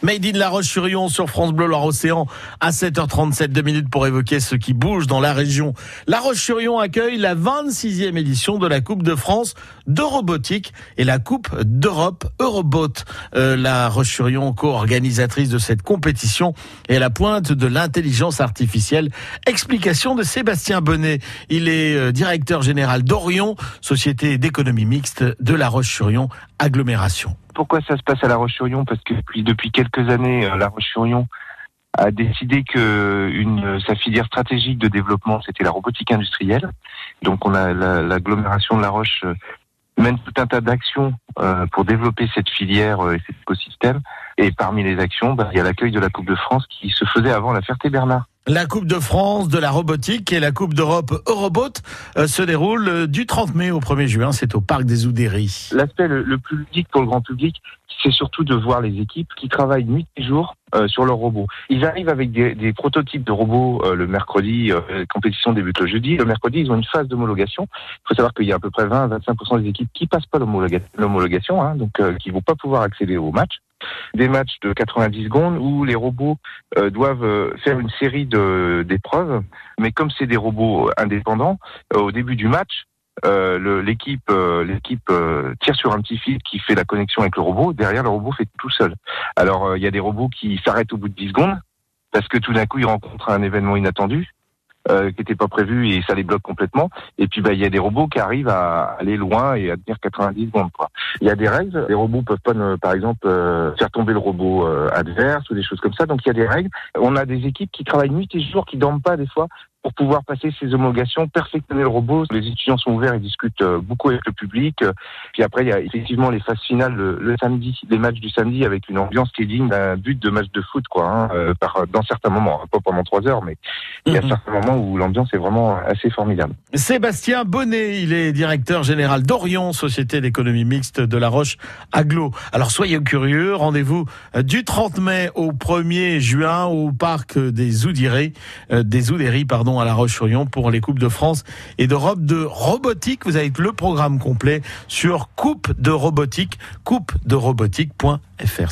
Made in La Roche-sur-Yon sur France Bleu Loire-Océan à 7h37 2 minutes pour évoquer ce qui bouge dans la région. La Roche-sur-Yon accueille la 26e édition de la Coupe de France de robotique et la Coupe d'Europe Eurobot. Euh, la Roche-sur-Yon, co-organisatrice de cette compétition, est à la pointe de l'intelligence artificielle. Explication de Sébastien Bonnet. Il est euh, directeur général d'Orion, société d'économie mixte de La Roche-sur-Yon, agglomération pourquoi ça se passe à La Roche-sur-Yon? Parce que depuis, quelques années, euh, La Roche-sur-Yon a décidé que une, sa filière stratégique de développement, c'était la robotique industrielle. Donc on a l'agglomération de La Roche euh, mène tout un tas d'actions euh, pour développer cette filière et cet écosystème. Et parmi les actions, bah, il y a l'accueil de la Coupe de France qui se faisait avant la Ferté-Bernard. La Coupe de France de la robotique et la Coupe d'Europe Eurobot euh, se déroulent euh, du 30 mai au 1er juin. C'est au Parc des Oudéries. L'aspect le, plus ludique pour le grand public, c'est surtout de voir les équipes qui travaillent nuit et jour euh, sur leurs robots. Ils arrivent avec des, prototypes de robots le mercredi, la compétition débute le jeudi. Le mercredi, ils ont une phase d'homologation. Il faut savoir qu'il y a à peu près 20-25% des équipes qui passent pas l'homologation, hein, donc qui vont pas pouvoir accéder au match des matchs de 90 secondes où les robots euh, doivent euh, faire une série d'épreuves. Mais comme c'est des robots indépendants, euh, au début du match, l'équipe l'équipe tire sur un petit fil qui fait la connexion avec le robot. Derrière, le robot fait tout seul. Alors, il y a des robots qui s'arrêtent au bout de 10 secondes parce que tout d'un coup, ils rencontrent un événement inattendu. Euh, qui n'était pas prévu et ça les bloque complètement. Et puis bah il y a des robots qui arrivent à aller loin et à tenir 90 secondes. Il y a des règles. Les robots peuvent pas, par exemple, euh, faire tomber le robot euh, adverse ou des choses comme ça. Donc il y a des règles. On a des équipes qui travaillent nuit et jour, qui dorment pas des fois pour pouvoir passer ces homologations, perfectionner le robot. Les étudiants sont ouverts et discutent euh, beaucoup avec le public. Puis après, il y a effectivement les phases finales le, samedi, les matchs du samedi avec une ambiance qui est digne d'un but de match de foot, quoi. Hein, euh, par, dans certains moments, pas pendant trois heures, mais il y a mhm. certains moments où l'ambiance est vraiment assez formidable. Sébastien Bonnet, il est directeur général d'Orion, société d'économie mixte de La Roche Aglo. Alors soyez curieux, rendez-vous euh, du 30 mai au 1er juin au parc des Oudéry, des pardon à La Roche-sur-Yon pour les Coupes de France et d'Europe de robotique. Vous avez le programme complet sur coupe de robotique, coupe de robotique.fr.